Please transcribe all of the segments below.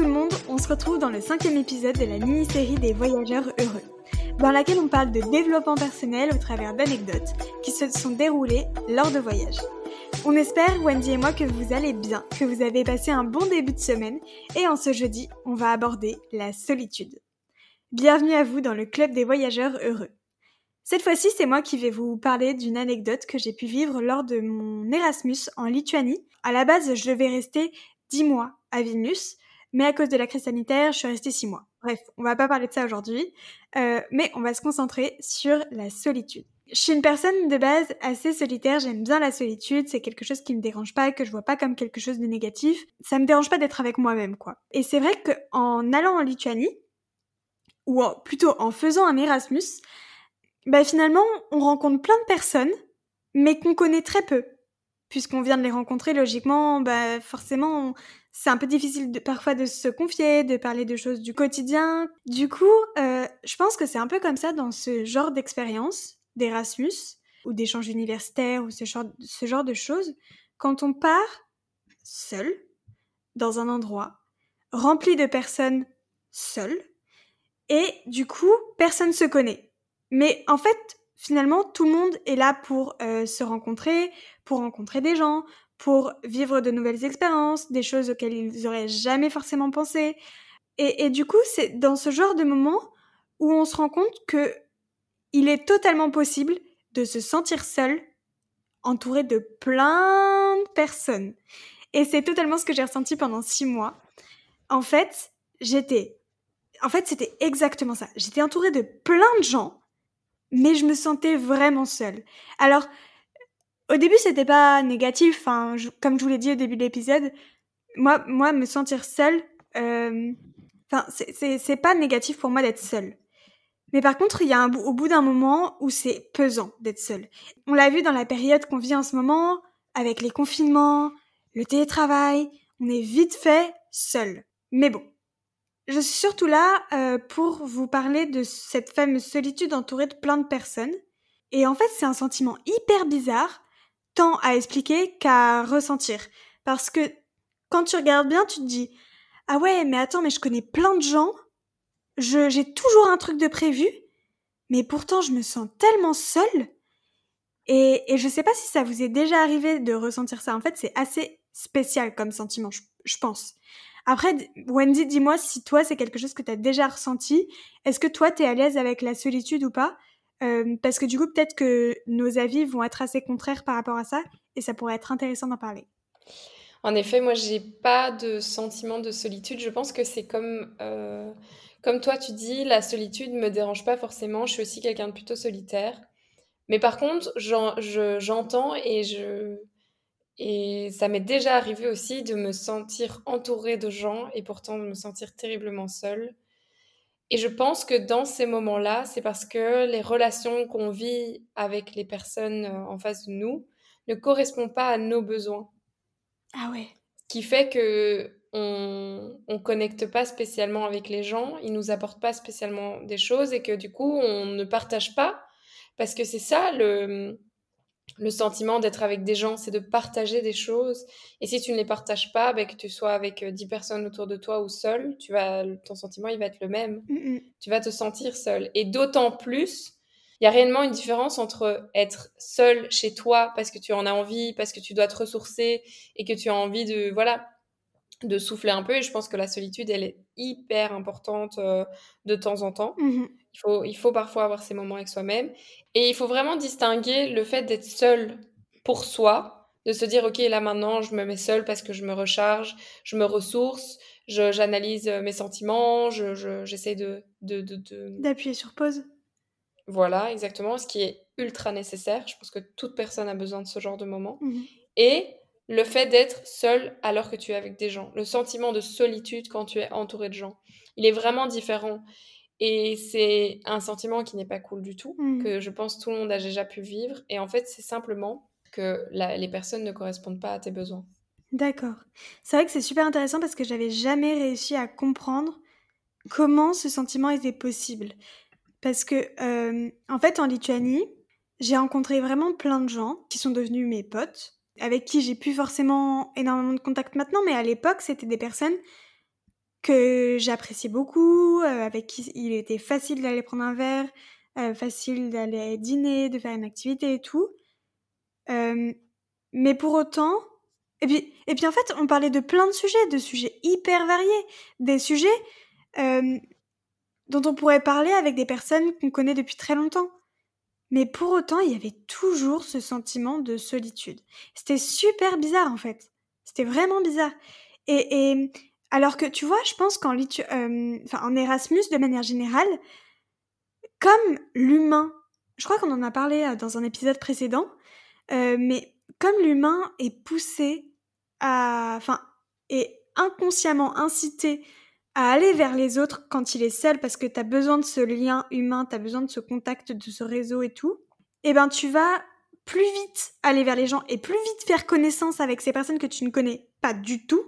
tout le monde, on se retrouve dans le cinquième épisode de la mini-série des voyageurs heureux, dans laquelle on parle de développement personnel au travers d'anecdotes qui se sont déroulées lors de voyages. On espère, Wendy et moi, que vous allez bien, que vous avez passé un bon début de semaine, et en ce jeudi, on va aborder la solitude. Bienvenue à vous dans le club des voyageurs heureux. Cette fois-ci, c'est moi qui vais vous parler d'une anecdote que j'ai pu vivre lors de mon Erasmus en Lituanie. À la base, je devais rester 10 mois à Vilnius, mais à cause de la crise sanitaire, je suis restée 6 mois. Bref, on va pas parler de ça aujourd'hui, euh, mais on va se concentrer sur la solitude. Je suis une personne de base assez solitaire, j'aime bien la solitude, c'est quelque chose qui me dérange pas, que je vois pas comme quelque chose de négatif. Ça me dérange pas d'être avec moi-même, quoi. Et c'est vrai qu'en allant en Lituanie, ou plutôt en faisant un Erasmus, bah finalement, on rencontre plein de personnes, mais qu'on connaît très peu. Puisqu'on vient de les rencontrer, logiquement, bah forcément, c'est un peu difficile parfois de se confier, de parler de choses du quotidien. Du coup, euh, je pense que c'est un peu comme ça dans ce genre d'expérience d'Erasmus ou d'échange universitaire ou ce genre, de choses. Quand on part seul dans un endroit rempli de personnes seules et du coup, personne se connaît. Mais en fait, finalement, tout le monde est là pour euh, se rencontrer, pour rencontrer des gens, pour vivre de nouvelles expériences, des choses auxquelles ils n'auraient jamais forcément pensé. Et, et du coup, c'est dans ce genre de moment où on se rend compte que il est totalement possible de se sentir seul, entouré de plein de personnes. Et c'est totalement ce que j'ai ressenti pendant six mois. En fait, j'étais... En fait, c'était exactement ça. J'étais entourée de plein de gens mais je me sentais vraiment seule. Alors, au début, c'était pas négatif. Enfin, comme je vous l'ai dit au début de l'épisode, moi, moi, me sentir seule, euh, enfin, c'est pas négatif pour moi d'être seule. Mais par contre, il y a un, au bout d'un moment où c'est pesant d'être seule. On l'a vu dans la période qu'on vit en ce moment, avec les confinements, le télétravail, on est vite fait seul. Mais bon, je suis surtout là euh, pour vous parler de cette fameuse solitude entourée de plein de personnes. Et en fait, c'est un sentiment hyper bizarre, à expliquer qu'à ressentir. Parce que quand tu regardes bien, tu te dis Ah ouais, mais attends, mais je connais plein de gens, j'ai toujours un truc de prévu, mais pourtant je me sens tellement seule. Et, et je sais pas si ça vous est déjà arrivé de ressentir ça. En fait, c'est assez spécial comme sentiment, je pense. Après, Wendy, dis-moi si toi, c'est quelque chose que tu as déjà ressenti. Est-ce que toi, tu es à l'aise avec la solitude ou pas? Euh, Parce que du coup, peut-être que nos avis vont être assez contraires par rapport à ça et ça pourrait être intéressant d'en parler. En effet, moi, j'ai pas de sentiment de solitude. Je pense que c'est comme, euh, comme toi, tu dis, la solitude me dérange pas forcément. Je suis aussi quelqu'un de plutôt solitaire. Mais par contre, j'entends et je, et ça m'est déjà arrivé aussi de me sentir entourée de gens et pourtant de me sentir terriblement seule. Et je pense que dans ces moments-là, c'est parce que les relations qu'on vit avec les personnes euh, en face de nous ne correspondent pas à nos besoins. Ah ouais. Ce qui fait que on, on connecte pas spécialement avec les gens, ils nous apportent pas spécialement des choses et que du coup on ne partage pas parce que c'est ça le le sentiment d'être avec des gens, c'est de partager des choses. Et si tu ne les partages pas, ben, que tu sois avec 10 euh, personnes autour de toi ou seul, tu vas, ton sentiment, il va être le même. Mm, mm. Tu vas te sentir seul. Et d'autant plus, il y a réellement une différence entre être seul chez toi parce que tu en as envie, parce que tu dois te ressourcer et que tu as envie de, voilà, de souffler un peu. Et je pense que la solitude, elle est hyper importante euh, de temps en temps. Mm-hmm. Il faut, il faut parfois avoir ces moments avec soi-même. Et il faut vraiment distinguer le fait d'être seul pour soi, de se dire, OK, là maintenant, je me mets seul parce que je me recharge, je me ressource, j'analyse euh, mes sentiments, j'essaie je, de... D'appuyer de, sur pause. Voilà, exactement, ce qui est ultra nécessaire. Je pense que toute personne a besoin de ce genre de moment. Mhm. Et le fait d'être seul alors que tu es avec des gens, le sentiment de solitude quand tu es entouré de gens, il est vraiment différent. Et c'est un sentiment qui n'est pas cool du tout, mmh. que je pense tout le monde a déjà pu vivre. Et en fait, c'est simplement que les personnes ne correspondent pas à tes besoins. D'accord. C'est vrai que c'est super intéressant parce que j'avais jamais réussi à comprendre comment ce sentiment était possible. Parce que, euh, en fait, en Lituanie, j'ai rencontré vraiment plein de gens qui sont devenus mes potes, avec qui j'ai plus forcément énormément de contact maintenant, mais à l'époque, c'était des personnes que j'appréciais beaucoup, avec qui il était facile d'aller prendre un verre, facile d'aller dîner, de faire une activité et tout. mais pour autant, et puis, et puis en fait, on parlait de plein de sujets, de sujets hyper variés, des sujets dont on pourrait parler avec des personnes qu'on connaît depuis très longtemps. Mais pour autant, il y avait toujours ce sentiment de solitude. C'était super bizarre en fait. C'était vraiment bizarre. Et, alors que tu vois, je pense qu'en euh, en Erasmus, de manière générale, comme l'humain, je crois qu'on en a parlé euh, dans un épisode précédent, euh, mais comme l'humain est poussé à, enfin, est inconsciemment incité à aller vers les autres quand il est seul parce que tu as besoin de ce lien humain, tu as besoin de ce contact, de ce réseau et tout, eh ben tu vas plus vite aller vers les gens et plus vite faire connaissance avec ces personnes que tu ne connais pas du tout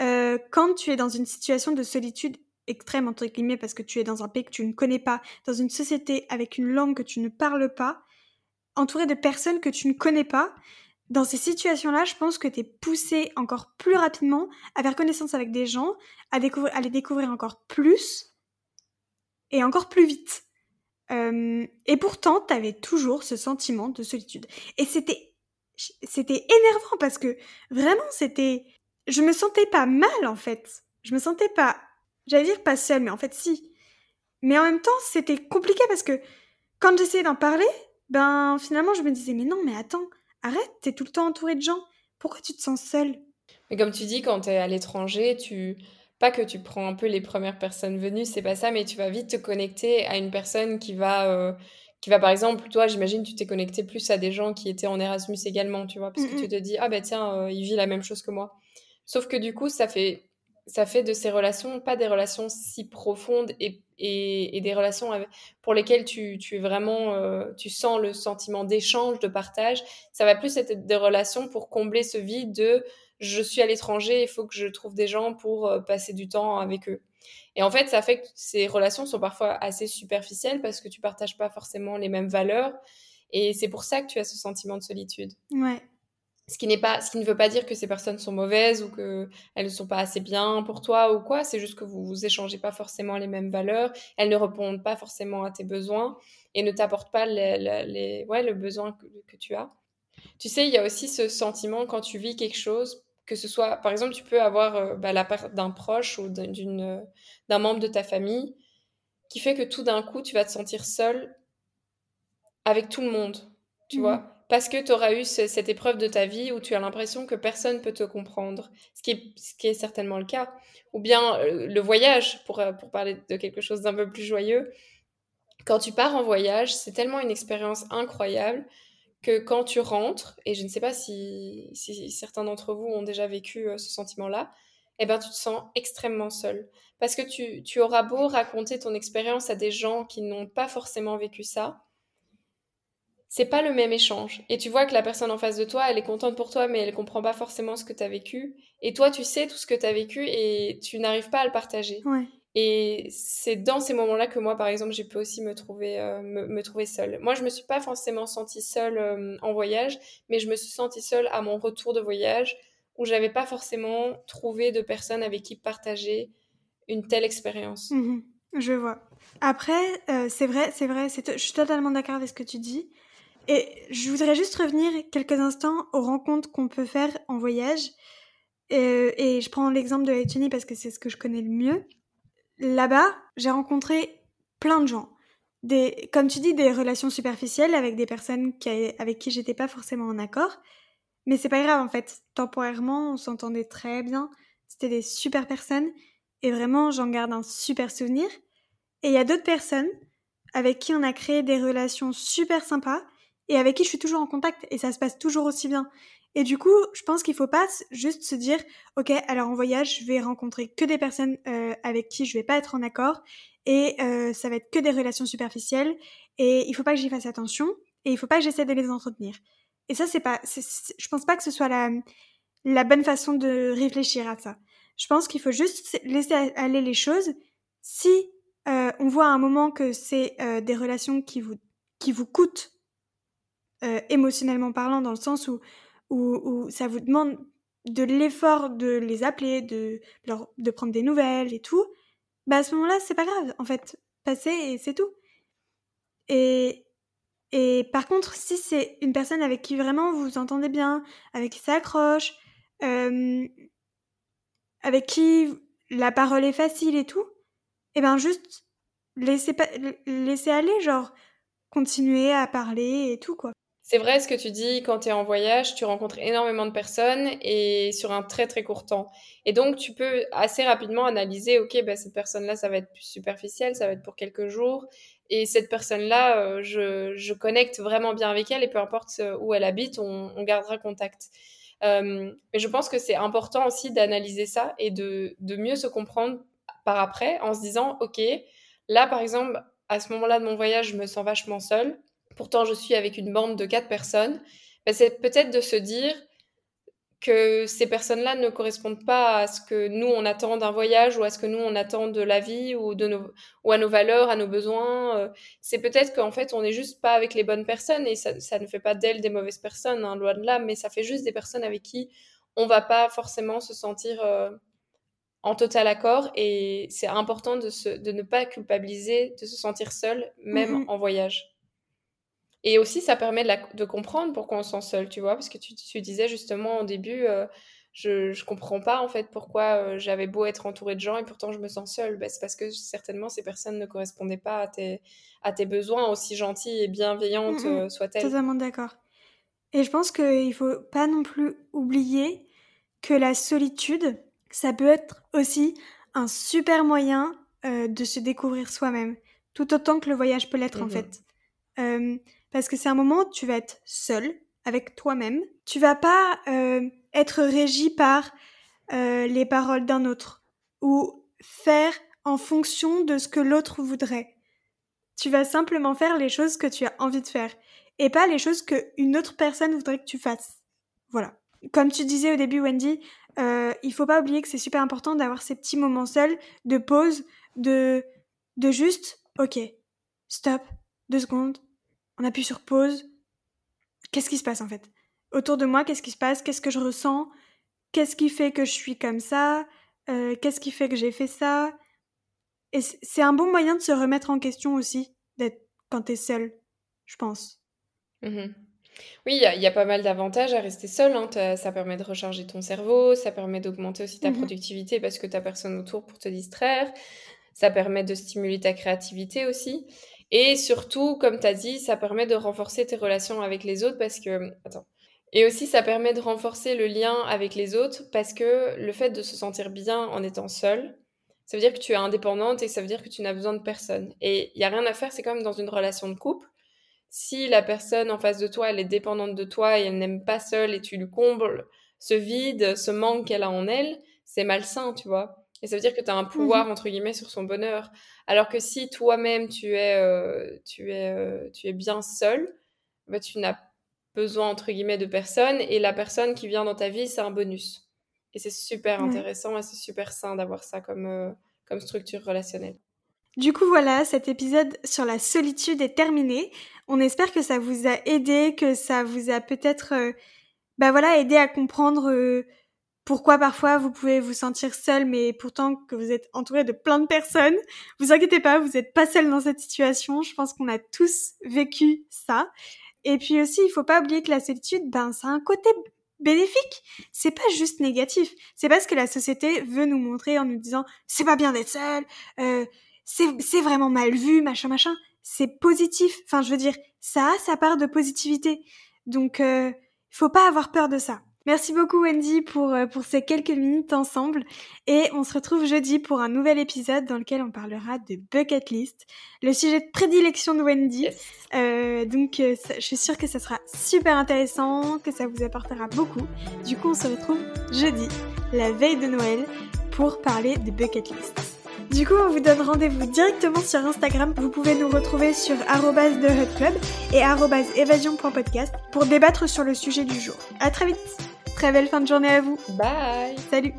euh, quand tu es dans une situation de solitude extrême entre guillemets parce que tu es dans un pays que tu ne connais pas, dans une société avec une langue que tu ne parles pas, entouré de personnes que tu ne connais pas, dans ces situations-là, je pense que tu es poussé encore plus rapidement à faire connaissance avec des gens, à, découvrir, à les découvrir encore plus et encore plus vite. Euh, et pourtant, tu avais toujours ce sentiment de solitude. Et c'était, c'était énervant parce que vraiment, c'était, je me sentais pas mal en fait. Je me sentais pas, j'allais dire pas seule, mais en fait si. Mais en même temps, c'était compliqué parce que quand j'essayais d'en parler, ben finalement, je me disais mais non, mais attends arrête, t'es tout le temps entouré de gens. Pourquoi tu te sens seule? Mais comme tu dis, quand t'es à l'étranger, tu pas que tu prends un peu les premières personnes venues, c'est pas ça, mais tu vas vite te connecter à une personne qui va, euh, qui va par exemple, toi, j'imagine, tu t'es connecté plus à des gens qui étaient en Erasmus également, tu vois, parce que tu te dis, ah ben tiens, euh, il vit la même chose que moi. Sauf que du coup, ça fait, ça fait de ces relations pas des relations si profondes et et, des relations pour lesquelles tu, tu es vraiment, euh, tu sens le sentiment d'échange, de partage. Ça va plus être des relations pour combler ce vide de je suis à l'étranger, il faut que je trouve des gens pour euh, passer du temps avec eux. Et en fait, ça fait que ces relations sont parfois assez superficielles parce que tu partages pas forcément les mêmes valeurs. Et c'est pour ça que tu as ce sentiment de solitude. Ouais, ce qui n'est pas, ce qui ne veut pas dire que ces personnes sont mauvaises ou qu'elles ne sont pas assez bien pour toi ou quoi. C'est juste que vous vous échangez pas forcément les mêmes valeurs. Elles ne répondent pas forcément à tes besoins et ne t'apportent pas les, les, ouais, le besoin que, tu as. Tu sais, il y a aussi ce sentiment quand tu vis quelque chose, que ce soit, par exemple, tu peux avoir euh, bah, la part d'un proche ou d'une, d'un membre de ta famille qui fait que tout d'un coup, tu vas te sentir seul avec tout le monde, tu mmh. vois parce que tu auras eu cette épreuve de ta vie où tu as l'impression que personne peut te comprendre, ce qui est, certainement le cas. Ou bien euh, le voyage, pour, euh, pour parler de quelque chose d'un peu plus joyeux. Quand tu pars en voyage, c'est tellement une expérience incroyable que quand tu rentres, et je ne sais pas si, si certains d'entre vous ont déjà vécu euh, ce sentiment-là, eh ben, tu te sens extrêmement seul. Parce que tu, tu auras beau raconter ton expérience à des gens qui n'ont pas forcément vécu ça, c'est pas le même échange. Et tu vois que la personne en face de toi, elle est contente pour toi, mais elle comprend pas forcément ce que tu as vécu. Et toi, tu sais tout ce que tu as vécu et tu n'arrives pas à le partager. Et c'est dans ces moments-là que moi, par exemple, j'ai pu aussi me trouver, euh, me, trouver seule. Moi, je me suis pas forcément sentie seule euh, en voyage, mais je me suis sentie seule à mon retour de voyage où j'avais pas forcément trouvé de personnes avec qui partager une telle expérience. Mmh je vois. Après, euh, c'est vrai, c'est vrai, je suis totalement d'accord avec ce que tu dis. Et je voudrais juste revenir quelques instants aux rencontres qu'on peut faire en voyage. Euh, et je prends l'exemple de la Lettonie parce que c'est ce que je connais le mieux. Là-bas, j'ai rencontré plein de gens. Des, comme tu dis, des relations superficielles avec des personnes avec qui j'étais pas forcément en accord. Mais c'est pas grave en fait. Temporairement, on s'entendait très bien. C'était des super personnes. Et vraiment, j'en garde un super souvenir. Et il y a d'autres personnes avec qui on a créé des relations super sympas et avec qui je suis toujours en contact et ça se passe toujours aussi bien. Et du coup, je pense qu'il faut pas juste se dire, ok, alors en voyage, je vais rencontrer que des personnes euh, avec qui je vais pas être en accord et euh, ça va être que des relations superficielles et il faut pas que j'y fasse attention et il faut pas que j'essaie de les entretenir. Et ça, c'est pas, je pense pas que ce soit la, la bonne façon de réfléchir à ça. Je pense qu'il faut juste laisser aller les choses. Si euh, on voit à un moment que c'est des relations qui vous, qui vous coûtent euh, émotionnellement parlant, dans le sens où, ça vous demande de l'effort de les appeler, de, leur, de prendre des nouvelles et tout, bah à ce moment-là, c'est pas grave. En fait, passer et c'est tout. Et, et par contre, si c'est une personne avec qui vraiment vous vous entendez bien, avec qui ça accroche, euh, avec qui la parole est facile et tout, et eh ben juste laissez, laissez aller, genre continuer à parler et tout quoi. C'est vrai ce que tu dis, quand tu es en voyage, tu rencontres énormément de personnes et sur un très très court temps. Et donc tu peux assez rapidement analyser, ok, ben, cette personne-là, ça va être plus superficiel, ça va être pour quelques jours. Et cette personne-là, euh, je, je, connecte vraiment bien avec elle et peu importe euh, où elle habite, on, on gardera contact. Euh, mais je pense que c'est important aussi d'analyser ça et de, de mieux se comprendre par après en se disant, ok, là par exemple, à ce moment-là de mon voyage, je me sens vachement seule pourtant je suis avec une bande de quatre personnes, ben, c'est peut-être de se dire que ces personnes-là ne correspondent pas à ce que nous on attend d'un voyage ou à ce que nous on attend de la vie ou de nos ou à nos valeurs, à nos besoins. Euh. c'est peut-être qu'en fait on n'est juste pas avec les bonnes personnes et ça, ne fait pas d'elles des mauvaises personnes, hein, loin de là, mais ça fait juste des personnes avec qui on va pas forcément se sentir euh, en total accord et c'est important de, se, de ne pas culpabiliser, de se sentir seul même mmh en voyage. Et aussi, ça permet de, comprendre pourquoi on se sent seul, tu vois, parce que tu, disais justement au début, euh, je, je comprends pas en fait pourquoi euh, j'avais beau être entourée de gens et pourtant je me sens seule. Ben, c'est parce que certainement ces personnes ne correspondaient pas à tes, à tes besoins, aussi gentilles et bienveillantes mmh, euh, soient-elles. Totalement d'accord. Et je pense qu'il faut pas non plus oublier que la solitude, ça peut être aussi un super moyen de se découvrir soi-même, tout autant que le voyage peut l'être en mmh fait parce que c'est un moment où tu vas être seul avec toi-même. Tu vas pas euh, être régi par euh, les paroles d'un autre ou faire en fonction de ce que l'autre voudrait. Tu vas simplement faire les choses que tu as envie de faire et pas les choses qu'une autre personne voudrait que tu fasses. Voilà. Comme tu disais au début, Wendy, euh, il faut pas oublier que c'est super important d'avoir ces petits moments seuls, de pause, de, de juste, ok, stop, deux secondes, on appuie sur pause. Qu'est-ce qui se passe en fait? Autour de moi, qu'est-ce qui se passe? Qu'est-ce que je ressens? Qu'est-ce qui fait que je suis comme ça? Euh, Qu'est-ce qui fait que j'ai fait ça? Et c'est un bon moyen de se remettre en question aussi, d'être quand t'es seul, je pense. Mmh oui, il y, a pas mal d'avantages à rester seul. Hein. Ça permet de recharger ton cerveau, ça permet d'augmenter aussi ta mmh productivité parce que t'as personne autour pour te distraire. Ça permet de stimuler ta créativité aussi. Et surtout, comme tu as dit, ça permet de renforcer tes relations avec les autres parce que... Attends. Et aussi, ça permet de renforcer le lien avec les autres parce que le fait de se sentir bien en étant seul, ça veut dire que tu es indépendante et ça veut dire que tu n'as besoin de personne. Et il n'y a rien à faire, c'est comme dans une relation de couple. Si la personne en face de toi, elle est dépendante de toi et elle n'aime pas seule et tu lui combles ce vide, ce manque qu'elle a en elle, c'est malsain, tu vois. Et ça veut dire que tu as un mmh pouvoir, entre guillemets, sur son bonheur. Alors que si toi-même, tu, es, euh, tu, es, euh, tu es bien seul, bah, tu n'as besoin, entre guillemets, de personne. Et la personne qui vient dans ta vie, c'est un bonus. Et c'est super intéressant et c'est super sain d'avoir ça comme, euh, comme structure relationnelle. Du coup, voilà, cet épisode sur la solitude est terminé. On espère que ça vous a aidé, que ça vous a peut-être bah voilà, aidé à comprendre pourquoi parfois vous pouvez vous sentir seul, mais pourtant que vous êtes entouré de plein de personnes. Vous inquiétez pas, vous n'êtes pas seul dans cette situation. Je pense qu'on a tous vécu ça. Et puis aussi, il faut pas oublier que la solitude, ben, ça a un côté bénéfique. C'est pas juste négatif. C'est pas ce que la société veut nous montrer en nous disant c'est pas bien d'être seul, euh, c'est vraiment mal vu, machin, machin. C'est positif. Enfin, je veux dire, ça a sa part de positivité. Donc, euh, faut pas avoir peur de ça. Merci beaucoup Wendy pour, euh, pour ces quelques minutes ensemble et on se retrouve jeudi pour un nouvel épisode dans lequel on parlera de bucket list, le sujet de prédilection de Wendy. Euh, donc euh, je suis sûre que ça sera super intéressant, que ça vous apportera beaucoup. Du coup on se retrouve jeudi, la veille de Noël, pour parler de bucket list. Du coup, on vous donne rendez-vous directement sur Instagram. Vous pouvez nous retrouver sur @thehotclub et @evasion.podcast pour débattre sur le sujet du jour. À très vite. Très belle fin de journée à vous. Bye. Salut.